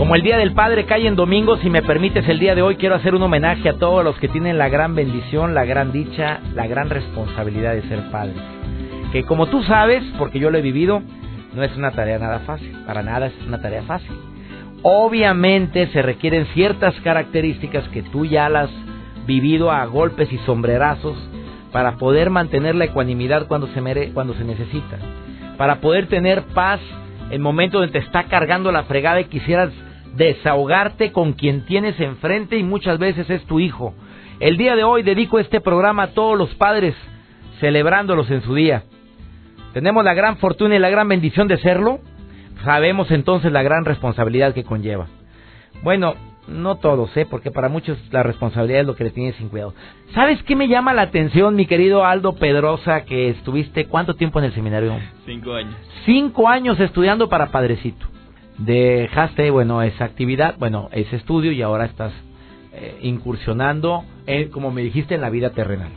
Como el Día del Padre cae en domingo, si me permites el día de hoy, quiero hacer un homenaje a todos los que tienen la gran bendición, la gran dicha, la gran responsabilidad de ser padres. Que como tú sabes, porque yo lo he vivido, no es una tarea nada fácil, para nada es una tarea fácil. Obviamente se requieren ciertas características que tú ya las has vivido a golpes y sombrerazos para poder mantener la ecuanimidad cuando se, mere, cuando se necesita, para poder tener paz en momentos donde te está cargando la fregada y quisieras desahogarte con quien tienes enfrente y muchas veces es tu hijo. El día de hoy dedico este programa a todos los padres, celebrándolos en su día. Tenemos la gran fortuna y la gran bendición de serlo. Sabemos entonces la gran responsabilidad que conlleva. Bueno, no todos, ¿eh? porque para muchos la responsabilidad es lo que le tienes sin cuidado. ¿Sabes qué me llama la atención, mi querido Aldo Pedrosa, que estuviste cuánto tiempo en el seminario? Cinco años. Cinco años estudiando para padrecito dejaste, bueno, esa actividad, bueno, ese estudio y ahora estás eh, incursionando, en, como me dijiste, en la vida terrenal.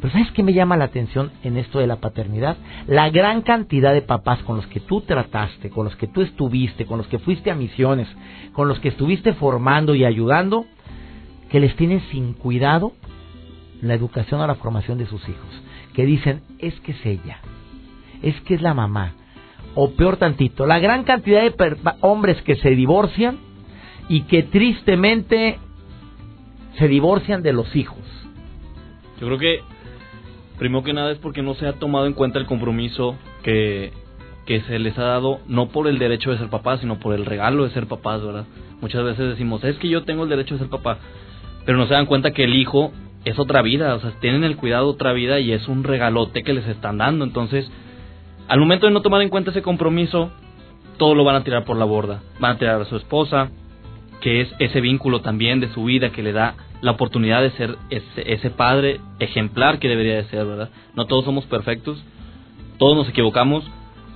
Pero ¿sabes qué me llama la atención en esto de la paternidad? La gran cantidad de papás con los que tú trataste, con los que tú estuviste, con los que fuiste a misiones, con los que estuviste formando y ayudando, que les tienes sin cuidado la educación o la formación de sus hijos. Que dicen, es que es ella, es que es la mamá, o peor tantito, la gran cantidad de hombres que se divorcian y que tristemente se divorcian de los hijos. Yo creo que primero que nada es porque no se ha tomado en cuenta el compromiso que, que se les ha dado, no por el derecho de ser papá, sino por el regalo de ser papás, ¿verdad? Muchas veces decimos, es que yo tengo el derecho de ser papá, pero no se dan cuenta que el hijo es otra vida, o sea, tienen el cuidado otra vida y es un regalote que les están dando, entonces al momento de no tomar en cuenta ese compromiso, todo lo van a tirar por la borda. Van a tirar a su esposa, que es ese vínculo también de su vida que le da la oportunidad de ser ese, padre ejemplar que debería de ser, ¿verdad? No todos somos perfectos, todos nos equivocamos,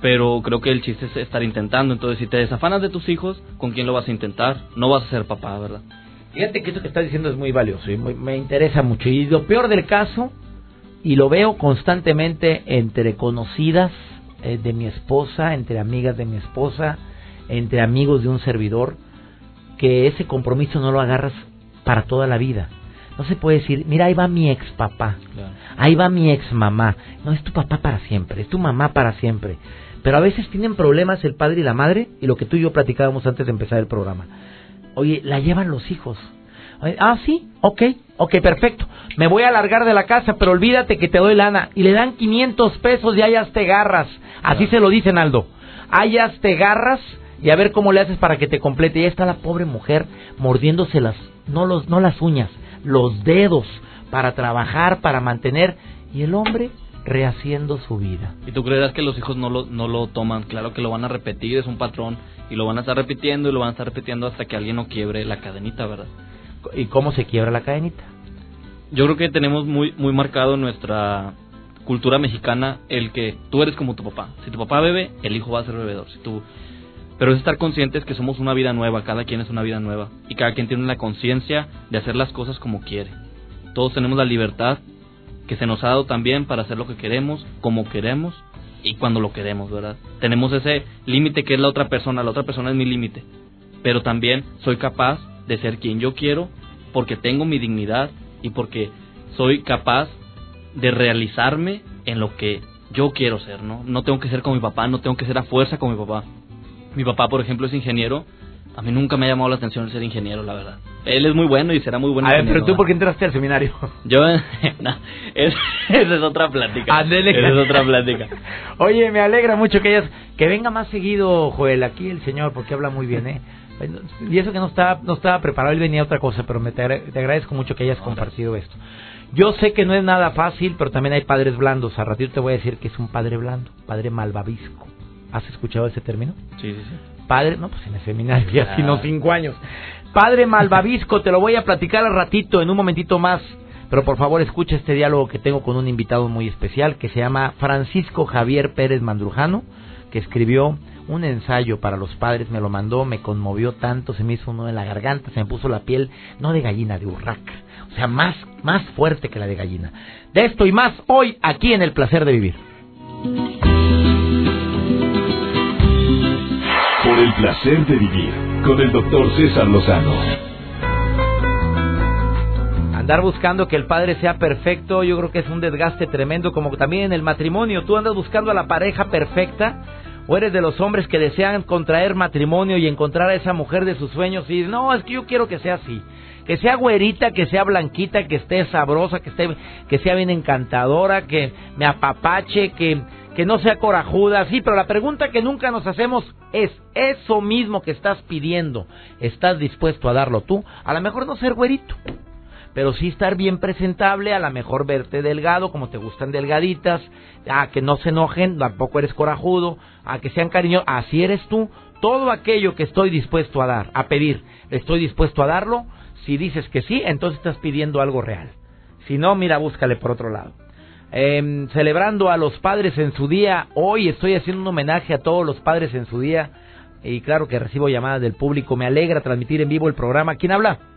pero creo que el chiste es estar intentando. Entonces, si te desafanas de tus hijos, ¿con quién lo vas a intentar? No vas a ser papá, ¿verdad? Fíjate que eso que estás diciendo es muy valioso y me interesa mucho. Y lo peor del caso, y lo veo constantemente entre conocidas, eh, de mi esposa, entre amigas de mi esposa, entre amigos de un servidor, que ese compromiso no lo agarras para toda la vida. No se puede decir, mira, ahí va mi ex papá, ahí va mi ex mamá. No, es tu papá para siempre, es tu mamá para siempre. Pero a veces tienen problemas el padre y la madre, y lo que tú y yo platicábamos antes de empezar el programa. Oye, la llevan los hijos. Ah, sí, ok, ok, perfecto. Me voy a largar de la casa, pero olvídate que te doy lana. Y le dan 500 pesos y hayas te garras. Así se lo dicen, Aldo. Hayas te garras y a ver cómo le haces para que te complete. Y ahí está la pobre mujer mordiéndose las, no, los, no las uñas, los dedos para trabajar, para mantener. Y el hombre rehaciendo su vida. ¿Y tú creerás que los hijos no lo, no lo toman? Claro que lo van a repetir, es un patrón, y lo van a estar repitiendo y lo van a estar repitiendo hasta que alguien no quiebre la cadenita, ¿verdad? ¿Y cómo se quiebra la cadenita? Yo creo que tenemos muy, muy marcado nuestra cultura mexicana el que tú eres como tu papá. Si tu papá bebe, el hijo va a ser bebedor. Si tú... Pero es estar conscientes que somos una vida nueva, cada quien es una vida nueva. Y cada quien tiene la conciencia de hacer las cosas como quiere. Todos tenemos la libertad que se nos ha dado también para hacer lo que queremos, como queremos y cuando lo queremos, ¿verdad? Tenemos ese límite que es la otra persona, la otra persona es mi límite. Pero también soy capaz de ser quien yo quiero porque tengo mi dignidad y porque soy capaz de realizarme en lo que yo quiero ser, ¿no? No tengo que ser como mi papá, no tengo que ser a fuerza como mi papá. Mi papá, por ejemplo, es ingeniero. A mí nunca me ha llamado la atención el ser ingeniero, la verdad. Él es muy bueno y será muy bueno. A ver, pero tú, ¿por qué entraste al seminario? Yo, no, es, esa es otra plática. Esa es otra plática. Oye, me alegra mucho que que venga más seguido, Joel, aquí el señor, porque habla muy bien, ¿eh? Y eso que no estaba, no estaba preparado, él venía otra cosa, pero me te, agradezco mucho que hayas compartido esto. Yo sé que no es nada fácil, pero también hay padres blandos. A ratito te voy a decir que es un padre blando, padre malvavisco. ¿Has escuchado ese término? Sí, sí, sí. Padre, no, pues en el seminario ya sino cinco años. Padre Malvavisco, te lo voy a platicar al ratito, en un momentito más. Pero por favor escucha este diálogo que tengo con un invitado muy especial que se llama Francisco Javier Pérez Mandrujano, que escribió un ensayo para los padres, me lo mandó, me conmovió tanto, se me hizo uno en la garganta, se me puso la piel, no de gallina, de urraca. O sea, más, más fuerte que la de gallina. De esto y más hoy aquí en El Placer de Vivir. Por el placer de vivir con el doctor César Lozano. Andar buscando que el padre sea perfecto, yo creo que es un desgaste tremendo, como también en el matrimonio. Tú andas buscando a la pareja perfecta, o eres de los hombres que desean contraer matrimonio y encontrar a esa mujer de sus sueños y no, es que yo quiero que sea así. Que sea güerita, que sea blanquita, que esté sabrosa, que esté que sea bien encantadora, que me apapache, que que no sea corajuda, sí, pero la pregunta que nunca nos hacemos es, ¿eso mismo que estás pidiendo, estás dispuesto a darlo tú? A lo mejor no ser güerito, pero sí estar bien presentable, a lo mejor verte delgado, como te gustan delgaditas, a que no se enojen, tampoco eres corajudo, a que sean cariñosos, así eres tú. Todo aquello que estoy dispuesto a dar, a pedir, estoy dispuesto a darlo. Si dices que sí, entonces estás pidiendo algo real. Si no, mira, búscale por otro lado. Eh, celebrando a los padres en su día. Hoy estoy haciendo un homenaje a todos los padres en su día. Y claro que recibo llamadas del público. Me alegra transmitir en vivo el programa. ¿Quién habla?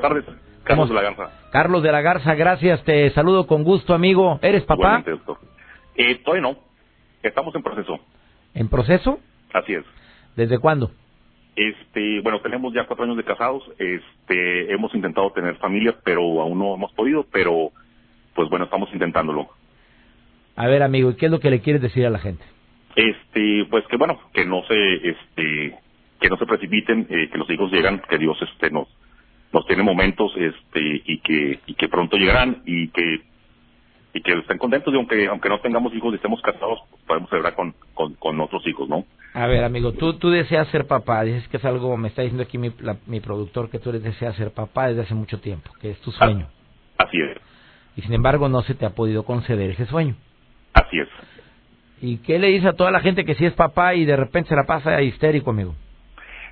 Buenas tardes. Carlos de la Garza. Carlos de la Garza, gracias. Te saludo con gusto, amigo. ¿Eres papá? Eh, todavía no. Estamos en proceso. ¿En proceso? Así es. ¿Desde cuándo? Este, bueno, tenemos ya cuatro años de casados. Este, hemos intentado tener familia, pero aún no hemos podido. Pero pues bueno, estamos intentándolo. A ver, amigo, ¿y qué es lo que le quieres decir a la gente? Este, pues que bueno, que no se, este, que no se precipiten, eh, que los hijos llegan, que Dios, este, nos, nos tiene momentos, este, y que, y que pronto llegarán y que, y que estén contentos y aunque, aunque no tengamos hijos y estemos casados, podemos celebrar con, con, con otros hijos, ¿no? A ver, amigo, tú, tú deseas ser papá, dices que es algo, me está diciendo aquí mi, mi productor, que tú deseas ser papá desde hace mucho tiempo, que es tu sueño. así es y sin embargo no se te ha podido conceder ese sueño. Así es. ¿Y qué le dice a toda la gente que sí es papá y de repente se la pasa histérico, amigo?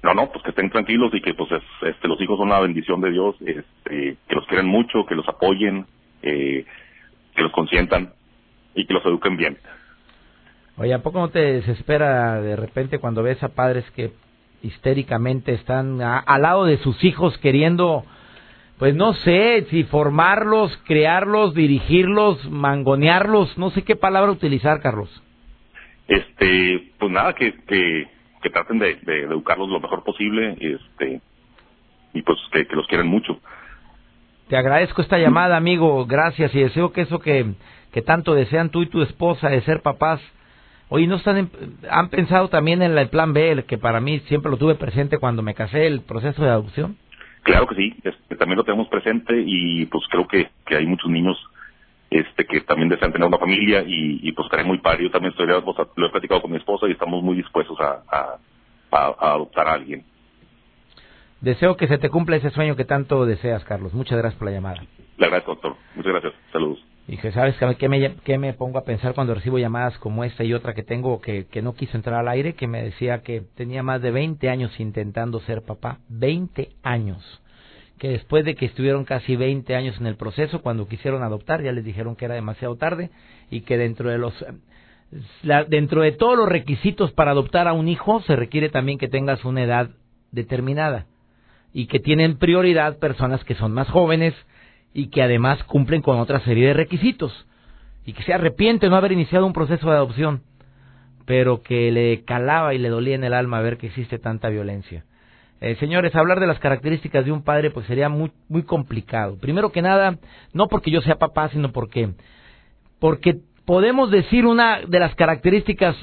No, no, pues que estén tranquilos y que pues este, los hijos son una bendición de Dios, este, que los quieren mucho, que los apoyen, eh, que los consientan y que los eduquen bien. Oye, ¿a poco no te desespera de repente cuando ves a padres que histéricamente están al lado de sus hijos queriendo pues no sé, si formarlos, crearlos, dirigirlos, mangonearlos, no sé qué palabra utilizar, Carlos. Este, pues nada, que, que, que traten de, educarlos lo mejor posible, este, y pues que, los quieren mucho. Te agradezco esta llamada, amigo, gracias, y deseo que eso que, que tanto desean tú y tu esposa de ser papás, Oye, ¿no están han pensado también en el plan B, el que para mí siempre lo tuve presente cuando me casé, el proceso de adopción? Claro que sí, este, también lo tenemos presente y pues creo que, que hay muchos niños este que también desean tener una familia y, y pues muy padre. Yo también estoy, lo he platicado con mi esposa y estamos muy dispuestos a, a, adoptar a alguien. Deseo que se te cumpla ese sueño que tanto deseas, Carlos. Muchas gracias por la llamada. Le agradezco, doctor. Muchas gracias. Saludos. Y que sabes que me, qué me pongo a pensar cuando recibo llamadas como esta y otra que tengo que, que no quiso entrar al aire, que me decía que tenía más de 20 años intentando ser papá. 20 años. Que después de que estuvieron casi 20 años en el proceso, cuando quisieron adoptar, ya les dijeron que era demasiado tarde y que dentro de los dentro de todos los requisitos para adoptar a un hijo se requiere también que tengas una edad determinada y que tienen prioridad personas que son más jóvenes y que además cumplen con otra serie de requisitos y que se arrepiente no haber iniciado un proceso de adopción, pero que le calaba y le dolía en el alma ver que existe tanta violencia. Eh, señores, hablar de las características de un padre pues sería muy muy complicado. Primero que nada, no porque yo sea papá, sino porque porque podemos decir una de las características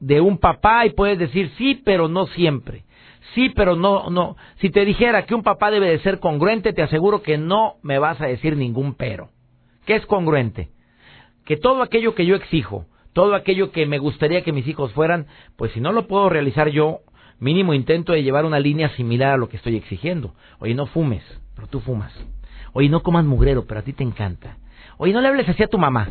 de un papá y puedes decir sí, pero no siempre. Sí, pero no, no. Si te dijera que un papá debe de ser congruente, te aseguro que no me vas a decir ningún pero. ¿Qué es congruente? Que todo aquello que yo exijo, todo aquello que me gustaría que mis hijos fueran, pues si no lo puedo realizar yo, mínimo intento de llevar una línea similar a lo que estoy exigiendo. Oye, no fumes, pero tú fumas. Oye, no comas mugrero, pero a ti te encanta. Oye, no le hables así a tu mamá.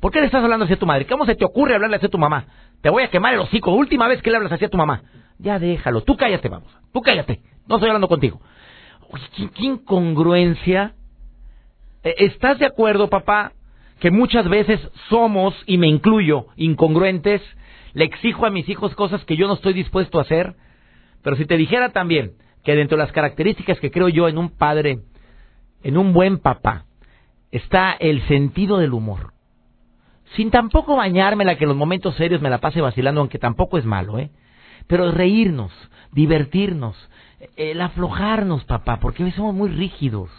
¿Por qué le estás hablando así a tu madre? ¿Cómo se te ocurre hablarle así a tu mamá? te voy a quemar el hocico. Última vez que le hablas así a tu mamá. Ya déjalo, tú cállate, vamos. Tú cállate. No estoy hablando contigo. Oye, qué, incongruencia. E, ¿Estás de acuerdo, papá, que muchas veces somos, y me incluyo, incongruentes? Le exijo a mis hijos cosas que yo no estoy dispuesto a hacer. Pero si te dijera también que dentro de las características que creo yo en un padre, en un buen papá, está el sentido del humor. Sin tampoco bañármela que en los momentos serios me la pase vacilando, aunque tampoco es malo, ¿eh? Pero reírnos, divertirnos, el aflojarnos, papá, porque somos muy rígidos.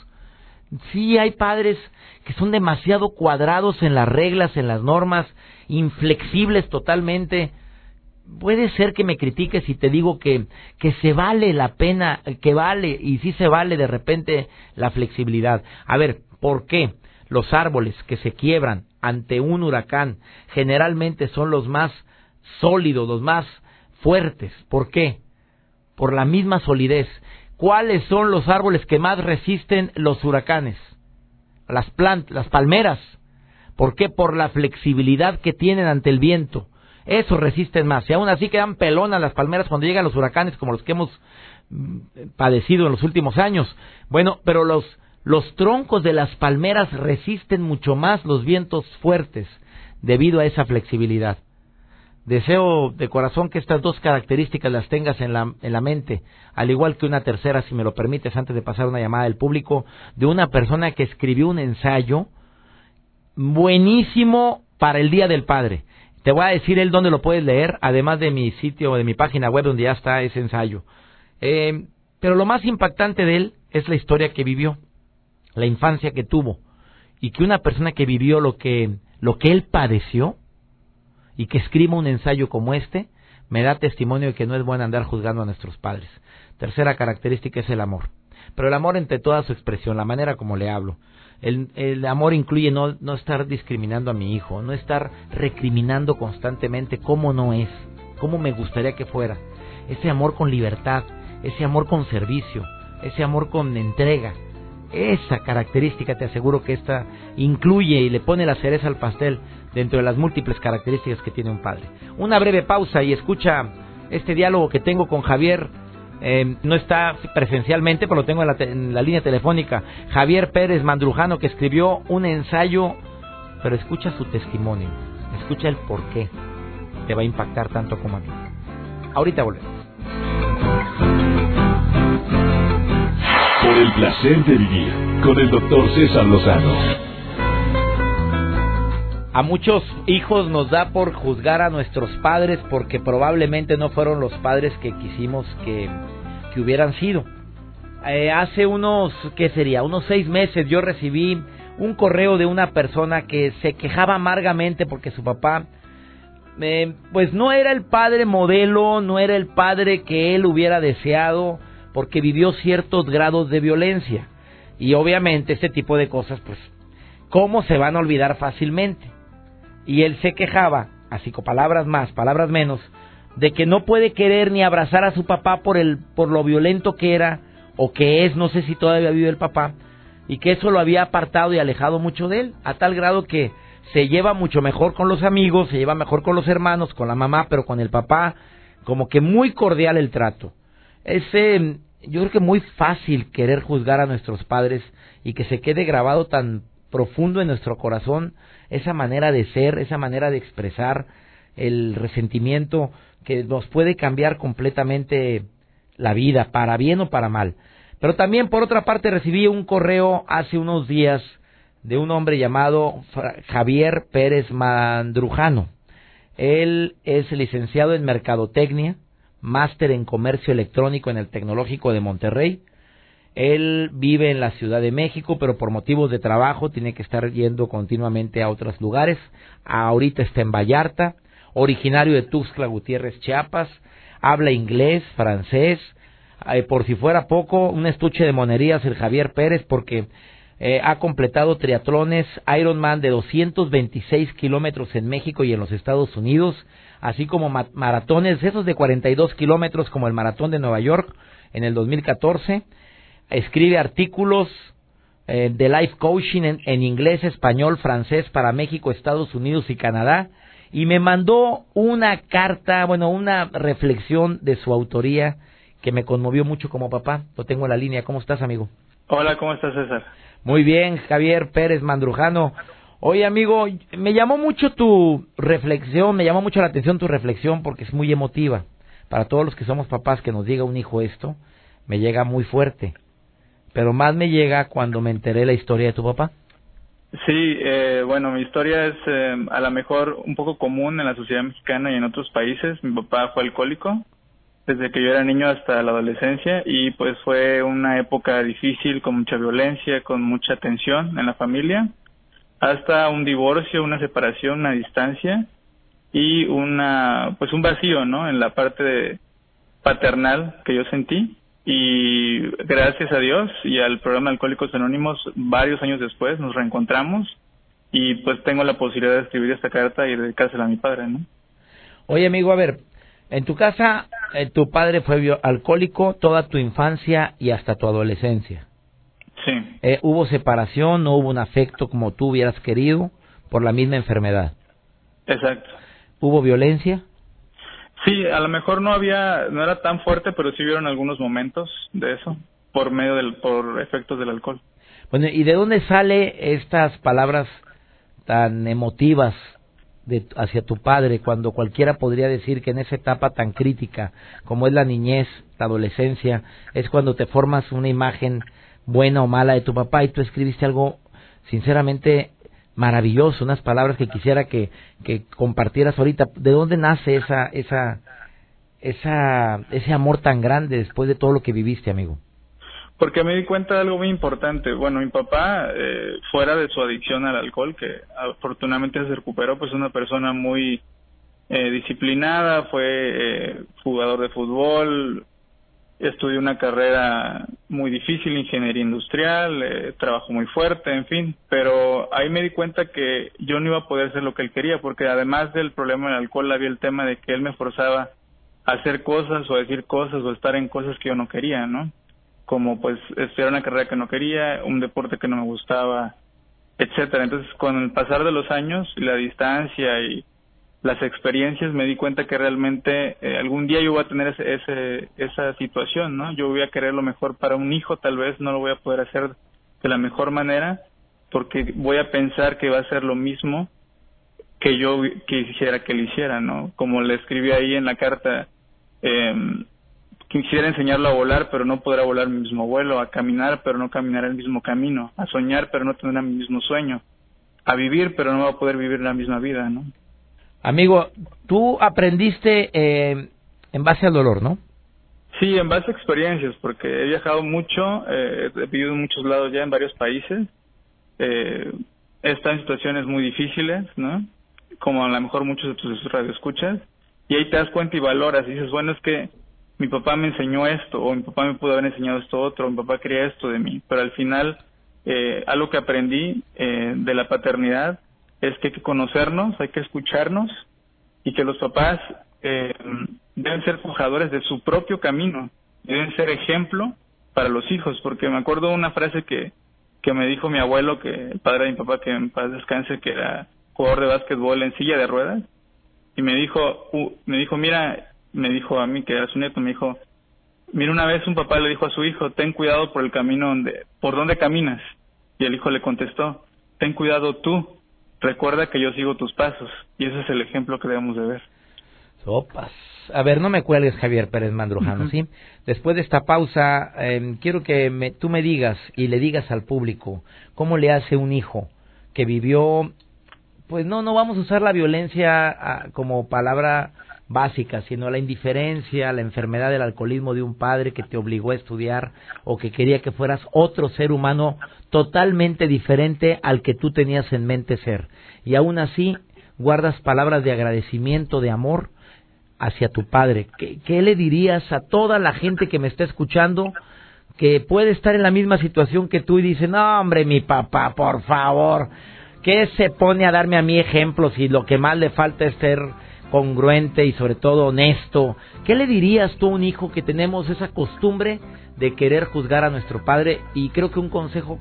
Sí, hay padres que son demasiado cuadrados en las reglas, en las normas, inflexibles totalmente. Puede ser que me critiques si te digo que, que se vale la pena, que vale, y sí se vale de repente la flexibilidad. A ver, ¿por qué los árboles que se quiebran ante un huracán generalmente son los más sólidos, los más fuertes? ¿Por qué? por la misma solidez. ¿Cuáles son los árboles que más resisten los huracanes? Las plantas, las palmeras. ¿Por qué? Por la flexibilidad que tienen ante el viento. Eso resisten más. Y aún así quedan pelonas las palmeras cuando llegan los huracanes como los que hemos mm, padecido en los últimos años. Bueno, pero los, los troncos de las palmeras resisten mucho más los vientos fuertes debido a esa flexibilidad. Deseo de corazón que estas dos características las tengas en la, en la mente, al igual que una tercera, si me lo permites, antes de pasar una llamada del público, de una persona que escribió un ensayo buenísimo para el Día del Padre. Te voy a decir él dónde lo puedes leer, además de mi sitio, de mi página web donde ya está ese ensayo. Eh, pero lo más impactante de él es la historia que vivió, la infancia que tuvo, y que una persona que vivió lo que, lo que él padeció, y que escriba un ensayo como este, me da testimonio de que no es bueno andar juzgando a nuestros padres. Tercera característica es el amor. Pero el amor entre toda su expresión, la manera como le hablo. El, el amor incluye no, no estar discriminando a mi hijo, no estar recriminando constantemente cómo no es, cómo me gustaría que fuera. Ese amor con libertad, ese amor con servicio, ese amor con entrega. Esa característica te aseguro que esta incluye y le pone la cereza al pastel dentro de las múltiples características que tiene un padre. Una breve pausa y escucha este diálogo que tengo con Javier. Eh, no está presencialmente, pero lo tengo en la, línea telefónica. Javier Pérez Mandrujano, que escribió un ensayo, pero escucha su testimonio, escucha el por qué te va a impactar tanto como a mí. Ahorita volvemos. Por el placer de vivir con el doctor César Lozano. A muchos hijos nos da por juzgar a nuestros padres porque probablemente no fueron los padres que quisimos que, que hubieran sido. Eh, hace unos, ¿qué sería? Unos seis meses yo recibí un correo de una persona que se quejaba amargamente porque su papá, eh, pues no era el padre modelo, no era el padre que él hubiera deseado porque vivió ciertos grados de violencia. Y obviamente este tipo de cosas, pues, ¿cómo se van a olvidar fácilmente? Y él se quejaba, así con palabras más, palabras menos, de que no puede querer ni abrazar a su papá por el por lo violento que era o que es, no sé si todavía vive el papá, y que eso lo había apartado y alejado mucho de él, a tal grado que se lleva mucho mejor con los amigos, se lleva mejor con los hermanos, con la mamá, pero con el papá como que muy cordial el trato. Ese yo creo que muy fácil querer juzgar a nuestros padres y que se quede grabado tan profundo en nuestro corazón esa manera de ser, esa manera de expresar el resentimiento que nos puede cambiar completamente la vida, para bien o para mal. Pero también, por otra parte, recibí un correo hace unos días de un hombre llamado Javier Pérez Mandrujano. Él es licenciado en Mercadotecnia, máster en Comercio Electrónico en el Tecnológico de Monterrey, él vive en la Ciudad de México, pero por motivos de trabajo tiene que estar yendo continuamente a otros lugares. Ahorita está en Vallarta, originario de Tuxtla Gutiérrez, Chiapas. Habla inglés, francés. Eh, por si fuera poco, un estuche de monerías el Javier Pérez, porque eh, ha completado triatlones Ironman de 226 kilómetros en México y en los Estados Unidos, así como maratones, esos de 42 kilómetros como el maratón de Nueva York en el 2014 escribe artículos eh, de life coaching en, inglés, español, francés para México, Estados Unidos y Canadá y me mandó una carta, bueno, una reflexión de su autoría que me conmovió mucho como papá. Lo tengo en la línea. ¿Cómo estás, amigo? Hola, ¿cómo estás, César? Muy bien, Javier Pérez Mandrujano. Oye, amigo, me llamó mucho tu reflexión, me llamó mucho la atención tu reflexión porque es muy emotiva. Para todos los que somos papás que nos diga un hijo esto, me llega muy fuerte. Pero más me llega cuando me enteré la historia de tu papá. Sí, eh, bueno, mi historia es eh, a lo mejor un poco común en la sociedad mexicana y en otros países. Mi papá fue alcohólico desde que yo era niño hasta la adolescencia y pues fue una época difícil con mucha violencia, con mucha tensión en la familia, hasta un divorcio, una separación, una distancia y una pues un vacío, ¿no? En la parte paternal que yo sentí y gracias a Dios y al programa Alcohólicos Anónimos varios años después nos reencontramos y pues tengo la posibilidad de escribir esta carta y dedicársela a mi padre, ¿no? Oye, amigo, a ver, en tu casa eh, tu padre fue alcohólico toda tu infancia y hasta tu adolescencia. Sí. Eh, ¿Hubo separación, no hubo un afecto como tú hubieras querido por la misma enfermedad? Exacto. ¿Hubo violencia? Sí, a lo mejor no había, no era tan fuerte, pero sí vieron algunos momentos de eso por medio del, por efectos del alcohol. Bueno, ¿y de dónde sale estas palabras tan emotivas de, hacia tu padre cuando cualquiera podría decir que en esa etapa tan crítica como es la niñez, la adolescencia, es cuando te formas una imagen buena o mala de tu papá y tú escribiste algo sinceramente maravilloso, unas palabras que quisiera que, que compartieras ahorita. ¿De dónde nace esa, esa, esa, ese amor tan grande después de todo lo que viviste, amigo? Porque me di cuenta de algo muy importante. Bueno, mi papá, eh, fuera de su adicción al alcohol, que afortunadamente se recuperó, pues una persona muy eh, disciplinada, fue eh, jugador de fútbol, estudió una carrera muy difícil, ingeniería industrial, eh, trabajo muy fuerte, en fin, pero ahí me di cuenta que yo no iba a poder hacer lo que él quería, porque además del problema del alcohol había el tema de que él me forzaba a hacer cosas o a decir cosas o estar en cosas que yo no quería, ¿no? Como pues estudiar una carrera que no quería, un deporte que no me gustaba, etcétera. Entonces, con el pasar de los años y la distancia y las experiencias me di cuenta que realmente eh, algún día yo voy a tener ese, ese, esa situación, ¿no? Yo voy a querer lo mejor para un hijo, tal vez no lo voy a poder hacer de la mejor manera porque voy a pensar que va a ser lo mismo que yo quisiera que le hiciera, ¿no? Como le escribí ahí en la carta, eh, quisiera enseñarlo a volar, pero no podrá volar mi mismo vuelo, a caminar, pero no caminar el mismo camino, a soñar, pero no tendrá mi mismo sueño, a vivir, pero no va a poder vivir la misma vida, ¿no? Amigo, tú aprendiste eh, en base al dolor, ¿no? Sí, en base a experiencias, porque he viajado mucho, eh, he vivido en muchos lados ya, en varios países. Eh, he estado en situaciones muy difíciles, ¿no? Como a lo mejor muchos de tus radioescuchas. Y ahí te das cuenta y valoras y dices, bueno, es que mi papá me enseñó esto, o mi papá me pudo haber enseñado esto otro, o mi papá quería esto de mí. Pero al final, eh, algo que aprendí eh, de la paternidad es que hay que conocernos, hay que escucharnos y que los papás eh, deben ser forjadores de su propio camino, deben ser ejemplo para los hijos, porque me acuerdo una frase que, que me dijo mi abuelo, que el padre de mi papá, que en paz descanse, que era jugador de básquetbol en silla de ruedas, y me dijo, uh, me dijo, mira, me dijo a mí que era su nieto, me dijo, mira una vez un papá le dijo a su hijo, ten cuidado por el camino donde, por donde caminas, y el hijo le contestó, ten cuidado tú recuerda que yo sigo tus pasos y ese es el ejemplo que debemos de ver. Sopas. A ver, no me cuelgues, Javier Pérez Mandrujano, ¿sí? Después de esta pausa, eh, quiero que me, tú me digas y le digas al público cómo le hace un hijo que vivió, pues no, no vamos a usar la violencia ah, como palabra básica, sino la indiferencia, la enfermedad del alcoholismo de un padre que te obligó a estudiar o que quería que fueras otro ser humano totalmente diferente al que tú tenías en mente ser. Y aún así guardas palabras de agradecimiento, de amor hacia tu padre. ¿Qué, le dirías a toda la gente que me está escuchando que puede estar en la misma situación que tú y dice, no hombre, mi papá, por favor, ¿qué se pone a darme a mí ejemplos y lo que más le falta es ser congruente y sobre todo honesto? ¿Qué le dirías tú a un hijo que tenemos esa costumbre de querer juzgar a nuestro padre y creo que un consejo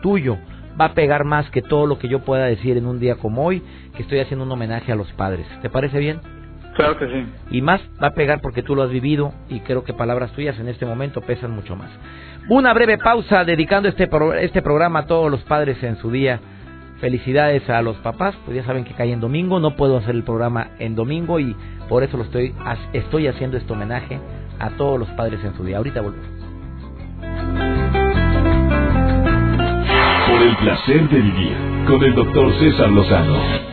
tuyo va a pegar más que todo lo que yo pueda decir en un día como hoy, que estoy haciendo un homenaje a los padres. ¿Te parece bien? Claro que sí. Y más va a pegar porque tú lo has vivido y creo que palabras tuyas en este momento pesan mucho más. Una breve pausa dedicando este, este programa a todos los padres en su día. Felicidades a los papás, pues ya saben que cae en domingo, no puedo hacer el programa en domingo y por eso lo estoy, estoy haciendo este homenaje a todos los padres en su día. Ahorita volvemos. Por el placer de vivir con el doctor César Lozano.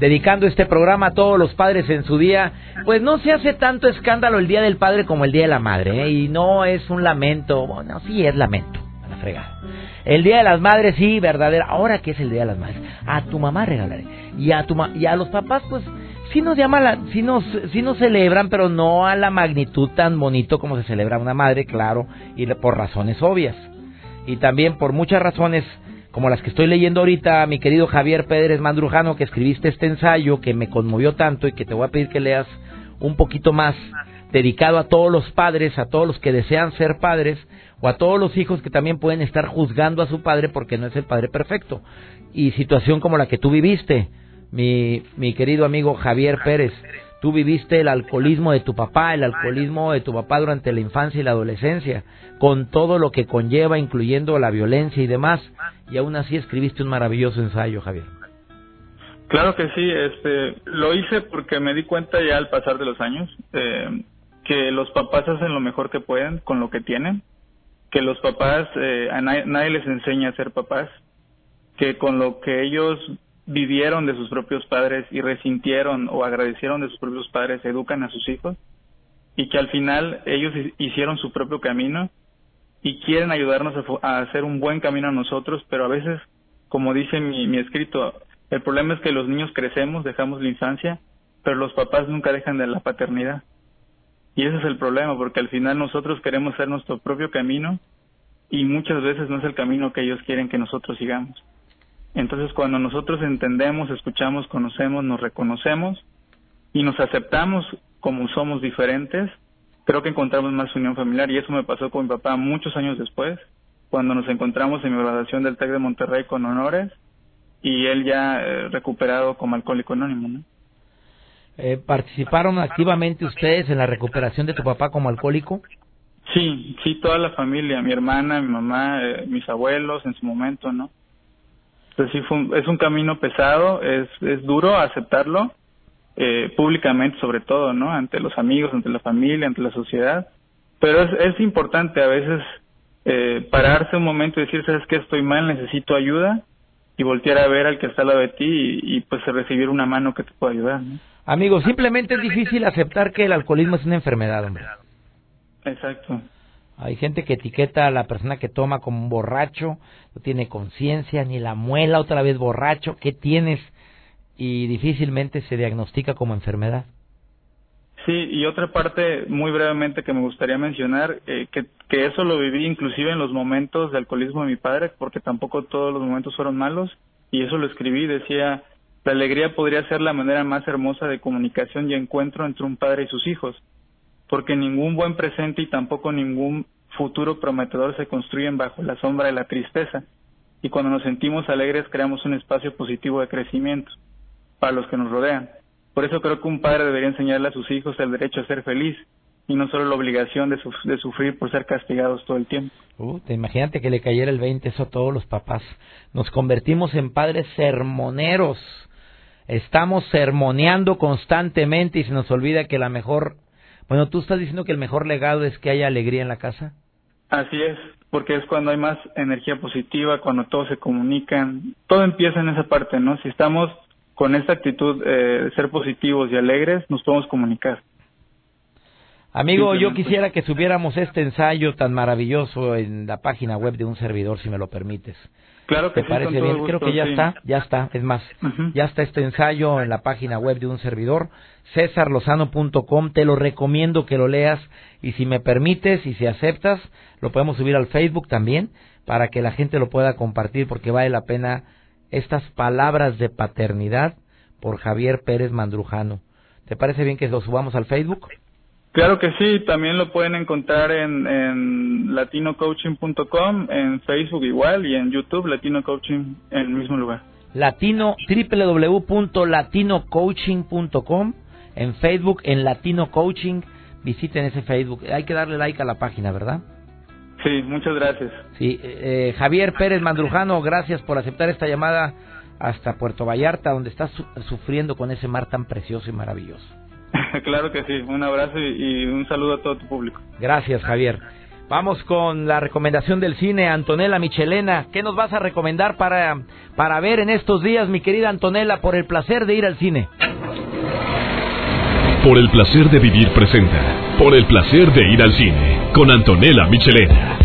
dedicando este programa a todos los padres en su día, pues no se hace tanto escándalo el Día del Padre como el Día de la Madre, ¿eh? y no es un lamento, bueno, sí es lamento, fregada. El Día de las Madres, sí, verdadera. Ahora que es el Día de las Madres, a tu mamá regalaré. Y a, tu y a los papás, pues, sí nos llama la, sí nos, sí nos celebran, pero no a la magnitud tan bonito como se celebra una madre, claro, y por razones obvias. Y también por muchas razones como las que estoy leyendo ahorita, mi querido Javier Pérez Mandrujano, que escribiste este ensayo que me conmovió tanto y que te voy a pedir que leas un poquito más, dedicado a todos los padres, a todos los que desean ser padres, o a todos los hijos que también pueden estar juzgando a su padre porque no es el padre perfecto. Y situación como la que tú viviste, mi, mi querido amigo Javier Pérez, Tú viviste el alcoholismo de tu papá, el alcoholismo de tu papá durante la infancia y la adolescencia, con todo lo que conlleva, incluyendo la violencia y demás, y aún así escribiste un maravilloso ensayo, Javier. Claro que sí, este, lo hice porque me di cuenta ya al pasar de los años eh, que los papás hacen lo mejor que pueden con lo que tienen, que los papás, eh, a nadie les enseña a ser papás, que con lo que ellos vivieron de sus propios padres y resintieron o agradecieron de sus propios padres, educan a sus hijos y que al final ellos hicieron su propio camino y quieren ayudarnos a, hacer un buen camino a nosotros, pero a veces, como dice mi, mi escrito, el problema es que los niños crecemos, dejamos la infancia, pero los papás nunca dejan de la paternidad. Y ese es el problema, porque al final nosotros queremos hacer nuestro propio camino y muchas veces no es el camino que ellos quieren que nosotros sigamos. Entonces, cuando nosotros entendemos, escuchamos, conocemos, nos reconocemos y nos aceptamos como somos diferentes, creo que encontramos más unión familiar y eso me pasó con mi papá muchos años después, cuando nos encontramos en mi graduación del TEC de Monterrey con honores y él ya eh, recuperado como alcohólico anónimo. Eh, ¿Participaron activamente ustedes en la recuperación de tu papá como alcohólico? Sí, sí, toda la familia, mi hermana, mi mamá, eh, mis abuelos en su momento, ¿no? Pues sí, es un camino pesado, es, es duro aceptarlo, eh, públicamente sobre todo, ¿no? Ante los amigos, ante la familia, ante la sociedad. Pero es, es importante a veces eh, pararse un momento y decir, ¿sabes qué? Estoy mal, necesito ayuda y voltear a ver al que está al lado de ti y, pues recibir una mano que te pueda ayudar, ¿no? Amigo, simplemente es difícil aceptar que el alcoholismo es una enfermedad, hombre. Exacto. Hay gente que etiqueta a la persona que toma como un borracho, no tiene conciencia, ni la muela otra vez borracho, ¿qué tienes? Y difícilmente se diagnostica como enfermedad. Sí, y otra parte muy brevemente que me gustaría mencionar, eh, que, que eso lo viví inclusive en los momentos de alcoholismo de mi padre, porque tampoco todos los momentos fueron malos, y eso lo escribí, decía, la alegría podría ser la manera más hermosa de comunicación y encuentro entre un padre y sus hijos porque ningún buen presente y tampoco ningún futuro prometedor se construyen bajo la sombra de la tristeza. Y cuando nos sentimos alegres creamos un espacio positivo de crecimiento para los que nos rodean. Por eso creo que un padre debería enseñarle a sus hijos el derecho a ser feliz y no solo la obligación de, de sufrir por ser castigados todo el tiempo. Uh, te imagínate que le cayera el 20 eso a todos los papás. Nos convertimos en padres sermoneros. Estamos sermoneando constantemente y se nos olvida que la mejor bueno, ¿tú estás diciendo que el mejor legado es que haya alegría en la casa? Así es, porque es cuando hay más energía positiva, cuando todos se comunican. Todo empieza en esa parte, ¿no? Si estamos con esta actitud eh, de ser positivos y alegres, nos podemos comunicar. Amigo, yo quisiera que subiéramos este ensayo tan maravilloso en la página web de un servidor, si me lo permites. Claro que ¿Te parece bien? Creo que ya está, ya está. Es más, ya está este ensayo en la página web de un servidor, cesarlozano.com. Te lo recomiendo que lo leas y si me permites y si aceptas, lo podemos subir al Facebook también para que la gente lo pueda compartir porque vale la pena estas palabras de paternidad por Javier Pérez Mandrujano. ¿Te parece bien que lo subamos al Facebook? Claro que sí, también lo pueden encontrar en, en latinocoaching.com, en Facebook igual y en YouTube Latino Coaching en el mismo lugar. Latino www.latinocoaching.com, en Facebook en Latino Coaching, visiten ese Facebook. Hay que darle like a la página, ¿verdad? Sí, muchas gracias. Sí, eh, Javier Pérez Mandrujano, gracias por aceptar esta llamada hasta Puerto Vallarta, donde estás sufriendo con ese mar tan precioso y maravilloso. claro que sí, un abrazo y, un saludo a todo tu público. Gracias, Javier. Vamos con la recomendación del cine, Antonella Michelena. ¿Qué nos vas a recomendar para, para ver en estos días, mi querida Antonella, por el placer de ir al cine? Por el placer de vivir presenta. Por el placer de ir al cine. Con Antonella Michelena.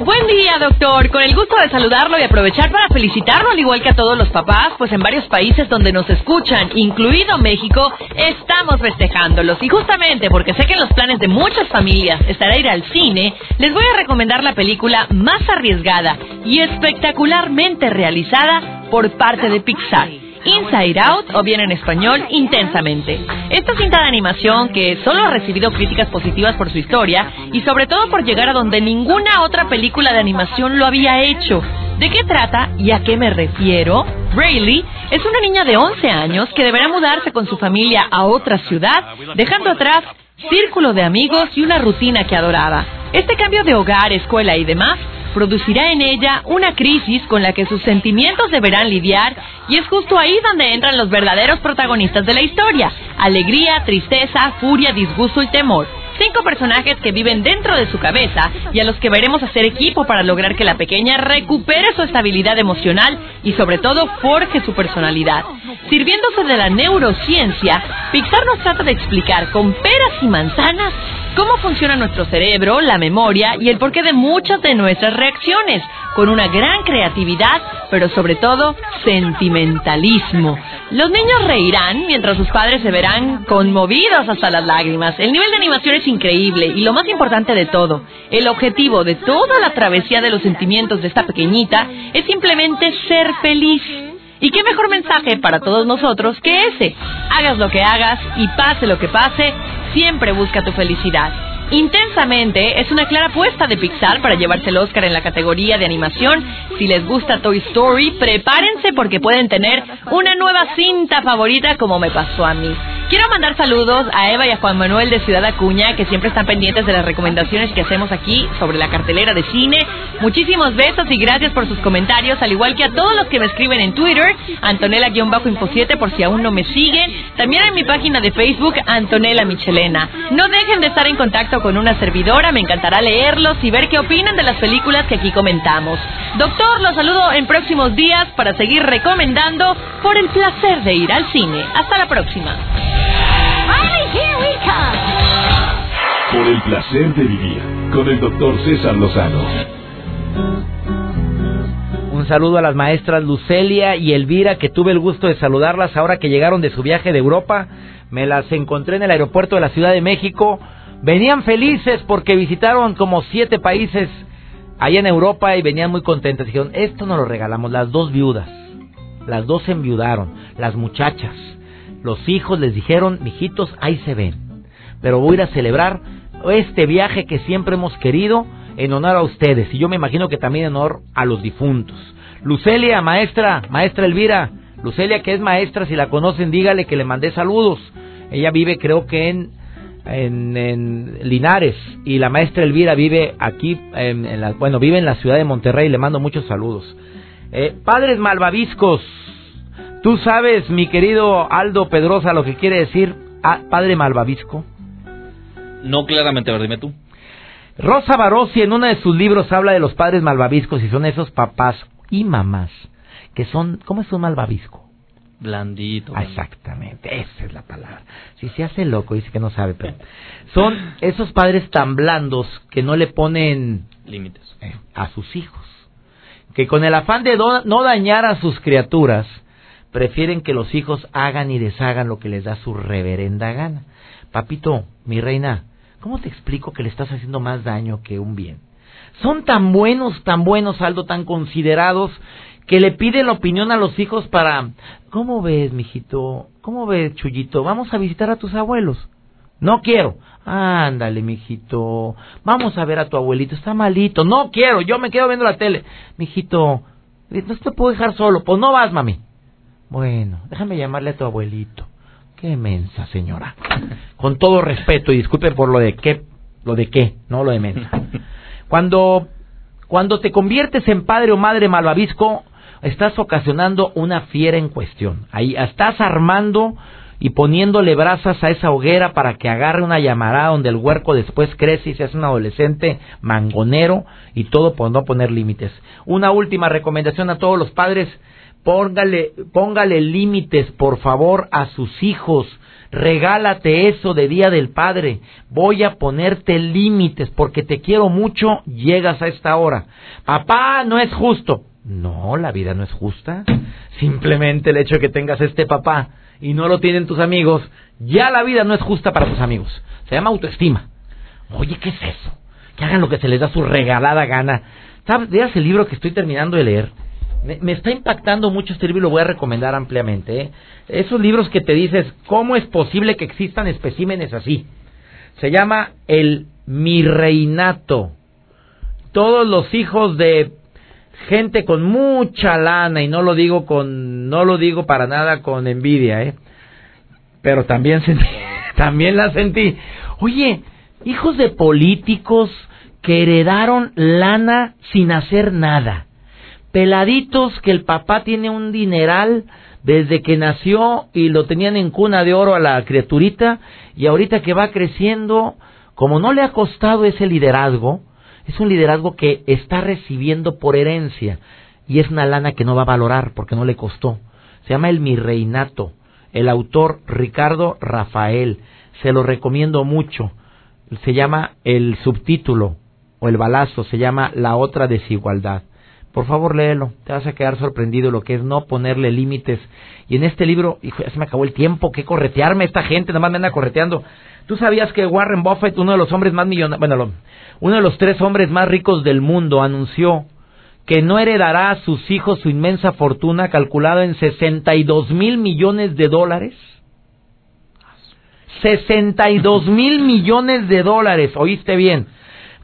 Buen día, doctor. Con el gusto de saludarlo y aprovechar para felicitarlo, al igual que a todos los papás, pues en varios países donde nos escuchan, incluido México, estamos festejándolos. Y justamente porque sé que en los planes de muchas familias estará ir al cine, les voy a recomendar la película más arriesgada y espectacularmente realizada por parte de Pixar. Inside Out o bien en español Intensamente. Esta cinta de animación que solo ha recibido críticas positivas por su historia y sobre todo por llegar a donde ninguna otra película de animación lo había hecho. ¿De qué trata y a qué me refiero? Rayleigh es una niña de 11 años que deberá mudarse con su familia a otra ciudad, dejando atrás círculo de amigos y una rutina que adoraba. Este cambio de hogar, escuela y demás producirá en ella una crisis con la que sus sentimientos deberán lidiar y es justo ahí donde entran los verdaderos protagonistas de la historia, alegría, tristeza, furia, disgusto y temor. Cinco personajes que viven dentro de su cabeza y a los que veremos hacer equipo para lograr que la pequeña recupere su estabilidad emocional y sobre todo forje su personalidad. Sirviéndose de la neurociencia, Pixar nos trata de explicar con peras y manzanas cómo funciona nuestro cerebro, la memoria y el porqué de muchas de nuestras reacciones, con una gran creatividad, pero sobre todo sentimentalismo. Los niños reirán mientras sus padres se verán conmovidos hasta las lágrimas. El nivel de animación es increíble y lo más importante de todo, el objetivo de toda la travesía de los sentimientos de esta pequeñita es simplemente ser feliz. ¿Y qué mejor mensaje para todos nosotros que ese? Hagas lo que hagas y pase lo que pase, siempre busca tu felicidad. Intensamente es una clara apuesta de Pixar para llevarse el Oscar en la categoría de animación. Si les gusta Toy Story, prepárense porque pueden tener una nueva cinta favorita como me pasó a mí. Quiero mandar saludos a Eva y a Juan Manuel de Ciudad Acuña, que siempre están pendientes de las recomendaciones que hacemos aquí sobre la cartelera de cine. Muchísimos besos y gracias por sus comentarios, al igual que a todos los que me escriben en Twitter, Antonella-Info7 por si aún no me siguen. También en mi página de Facebook, Antonella Michelena. No dejen de estar en contacto con una servidora, me encantará leerlos y ver qué opinan de las películas que aquí comentamos. Doctor, los saludo en próximos días para seguir recomendando por el placer de ir al cine. Hasta la próxima. Por el placer de vivir con el doctor César Lozano. Un saludo a las maestras Lucelia y Elvira, que tuve el gusto de saludarlas ahora que llegaron de su viaje de Europa. Me las encontré en el aeropuerto de la Ciudad de México. Venían felices porque visitaron como siete países allá en Europa y venían muy contentas. Dijeron, esto nos lo regalamos, las dos viudas. Las dos se enviudaron, las muchachas. Los hijos les dijeron, mijitos, ahí se ven. Pero voy a ir a celebrar este viaje que siempre hemos querido en honor a ustedes. Y yo me imagino que también en honor a los difuntos. Lucelia, maestra, maestra Elvira. Lucelia, que es maestra, si la conocen, dígale que le mandé saludos. Ella vive, creo que en en, Linares y la maestra Elvira vive aquí, en, la, bueno, vive en la ciudad de Monterrey, le mando muchos saludos. Eh, padres malvaviscos, tú sabes, mi querido Aldo Pedrosa, lo que quiere decir ah, padre malvavisco. No claramente, a ver, dime tú. Rosa Barossi en uno de sus libros habla de los padres malvaviscos y son esos papás y mamás que son, ¿cómo es un malvavisco? Blandito. Exactamente, esa es la palabra. Si se hace loco, dice que no sabe, pero son esos padres tan blandos que no le ponen límites eh, a sus hijos, que con el afán de no dañar a sus criaturas, prefieren que los hijos hagan y deshagan lo que les da su reverenda gana. Papito, mi reina, ¿cómo te explico que le estás haciendo más daño que un bien? Son tan buenos, tan buenos, Aldo, tan considerados, que le piden la opinión a los hijos para, ¿cómo ves, mijito? ¿Cómo ves, Chullito? Vamos a visitar a tus abuelos. No quiero. Ándale, mijito. Vamos a ver a tu abuelito. Está malito. No quiero. Yo me quedo viendo la tele. Mijito, no te puedo dejar solo. Pues no vas, mami. Bueno, déjame llamarle a tu abuelito. Qué mensa, señora. Con todo respeto y disculpe por lo de qué, lo de qué, no lo de mensa. Cuando cuando te conviertes en padre o madre malvavisco, estás ocasionando una fiera en cuestión. Ahí estás armando y poniéndole brasas a esa hoguera para que agarre una llamarada donde el huerco después crece y se hace un adolescente mangonero y todo por no poner límites. Una última recomendación a todos los padres, póngale, póngale límites por favor a sus hijos. Regálate eso de Día del Padre. Voy a ponerte límites porque te quiero mucho. Llegas a esta hora. Papá, no es justo. No, la vida no es justa. Simplemente el hecho de que tengas este papá y no lo tienen tus amigos, ya la vida no es justa para tus amigos. Se llama autoestima. Oye, ¿qué es eso? Que hagan lo que se les da su regalada gana. ¿Sabes? Veas el libro que estoy terminando de leer. Me, está impactando mucho este libro y lo voy a recomendar ampliamente. ¿eh? Esos libros que te dices, ¿cómo es posible que existan especímenes así? Se llama El Mi Reinato. Todos los hijos de gente con mucha lana y no lo digo con no lo digo para nada con envidia, ¿eh? Pero también sentí, también la sentí. Oye, hijos de políticos que heredaron lana sin hacer nada. Peladitos que el papá tiene un dineral desde que nació y lo tenían en cuna de oro a la criaturita y ahorita que va creciendo, como no le ha costado ese liderazgo, es un liderazgo que está recibiendo por herencia y es una lana que no va a valorar porque no le costó. Se llama El Mi Reinato, el autor Ricardo Rafael. Se lo recomiendo mucho. Se llama el subtítulo o el balazo, se llama La otra desigualdad. Por favor, léelo. Te vas a quedar sorprendido lo que es no ponerle límites. Y en este libro, hijo, ya se me acabó el tiempo. ¿Qué corretearme esta gente? Nada más me anda correteando. ¿Tú sabías que Warren Buffett, uno de los hombres más millonarios, bueno, uno de los tres hombres más ricos del mundo, anunció que no heredará a sus hijos su inmensa fortuna calculada en 62 mil millones de dólares? 62 mil millones de dólares, oíste bien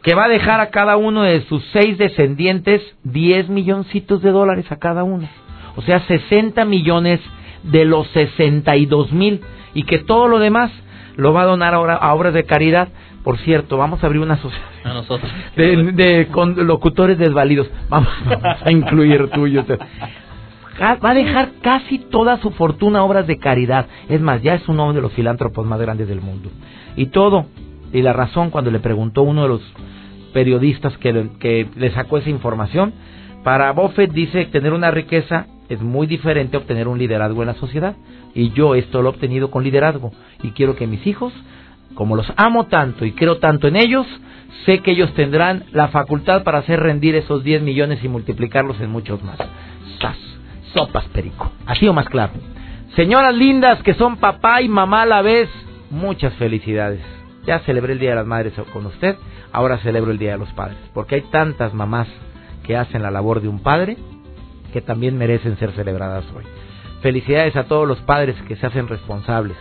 que va a dejar a cada uno de sus seis descendientes 10 milloncitos de dólares a cada uno. O sea, 60 millones de los 62 mil. Y que todo lo demás lo va a donar ahora a obras de caridad. Por cierto, vamos a abrir una asociación a nosotros. De, locutores desvalidos. Vamos, a incluir tuyo. Va a dejar casi toda su fortuna a obras de caridad. Es más, ya es uno de los filántropos más grandes del mundo. Y todo, y la razón cuando le preguntó uno de los periodistas que, que le sacó esa información. Para Buffett dice tener una riqueza es muy diferente obtener un liderazgo en la sociedad. Y yo esto lo he obtenido con liderazgo. Y quiero que mis hijos, como los amo tanto y creo tanto en ellos, sé que ellos tendrán la facultad para hacer rendir esos 10 millones y multiplicarlos en muchos más. ¡Sas! Sopas, perico. Así o más claro. Señoras lindas que son papá y mamá a la vez, muchas felicidades. Ya celebré el Día de las Madres con usted, ahora celebro el Día de los Padres, porque hay tantas mamás que hacen la labor de un padre que también merecen ser celebradas hoy. Felicidades a todos los padres que se hacen responsables,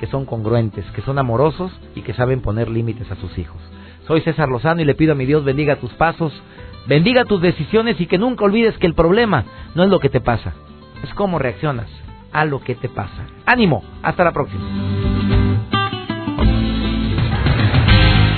que son congruentes, que son amorosos y que saben poner límites a sus hijos. Soy César Lozano y le pido a mi Dios bendiga tus pasos, bendiga tus decisiones y que nunca olvides que el problema no es lo que te pasa, es cómo reaccionas a lo que te pasa. Ánimo, hasta la próxima.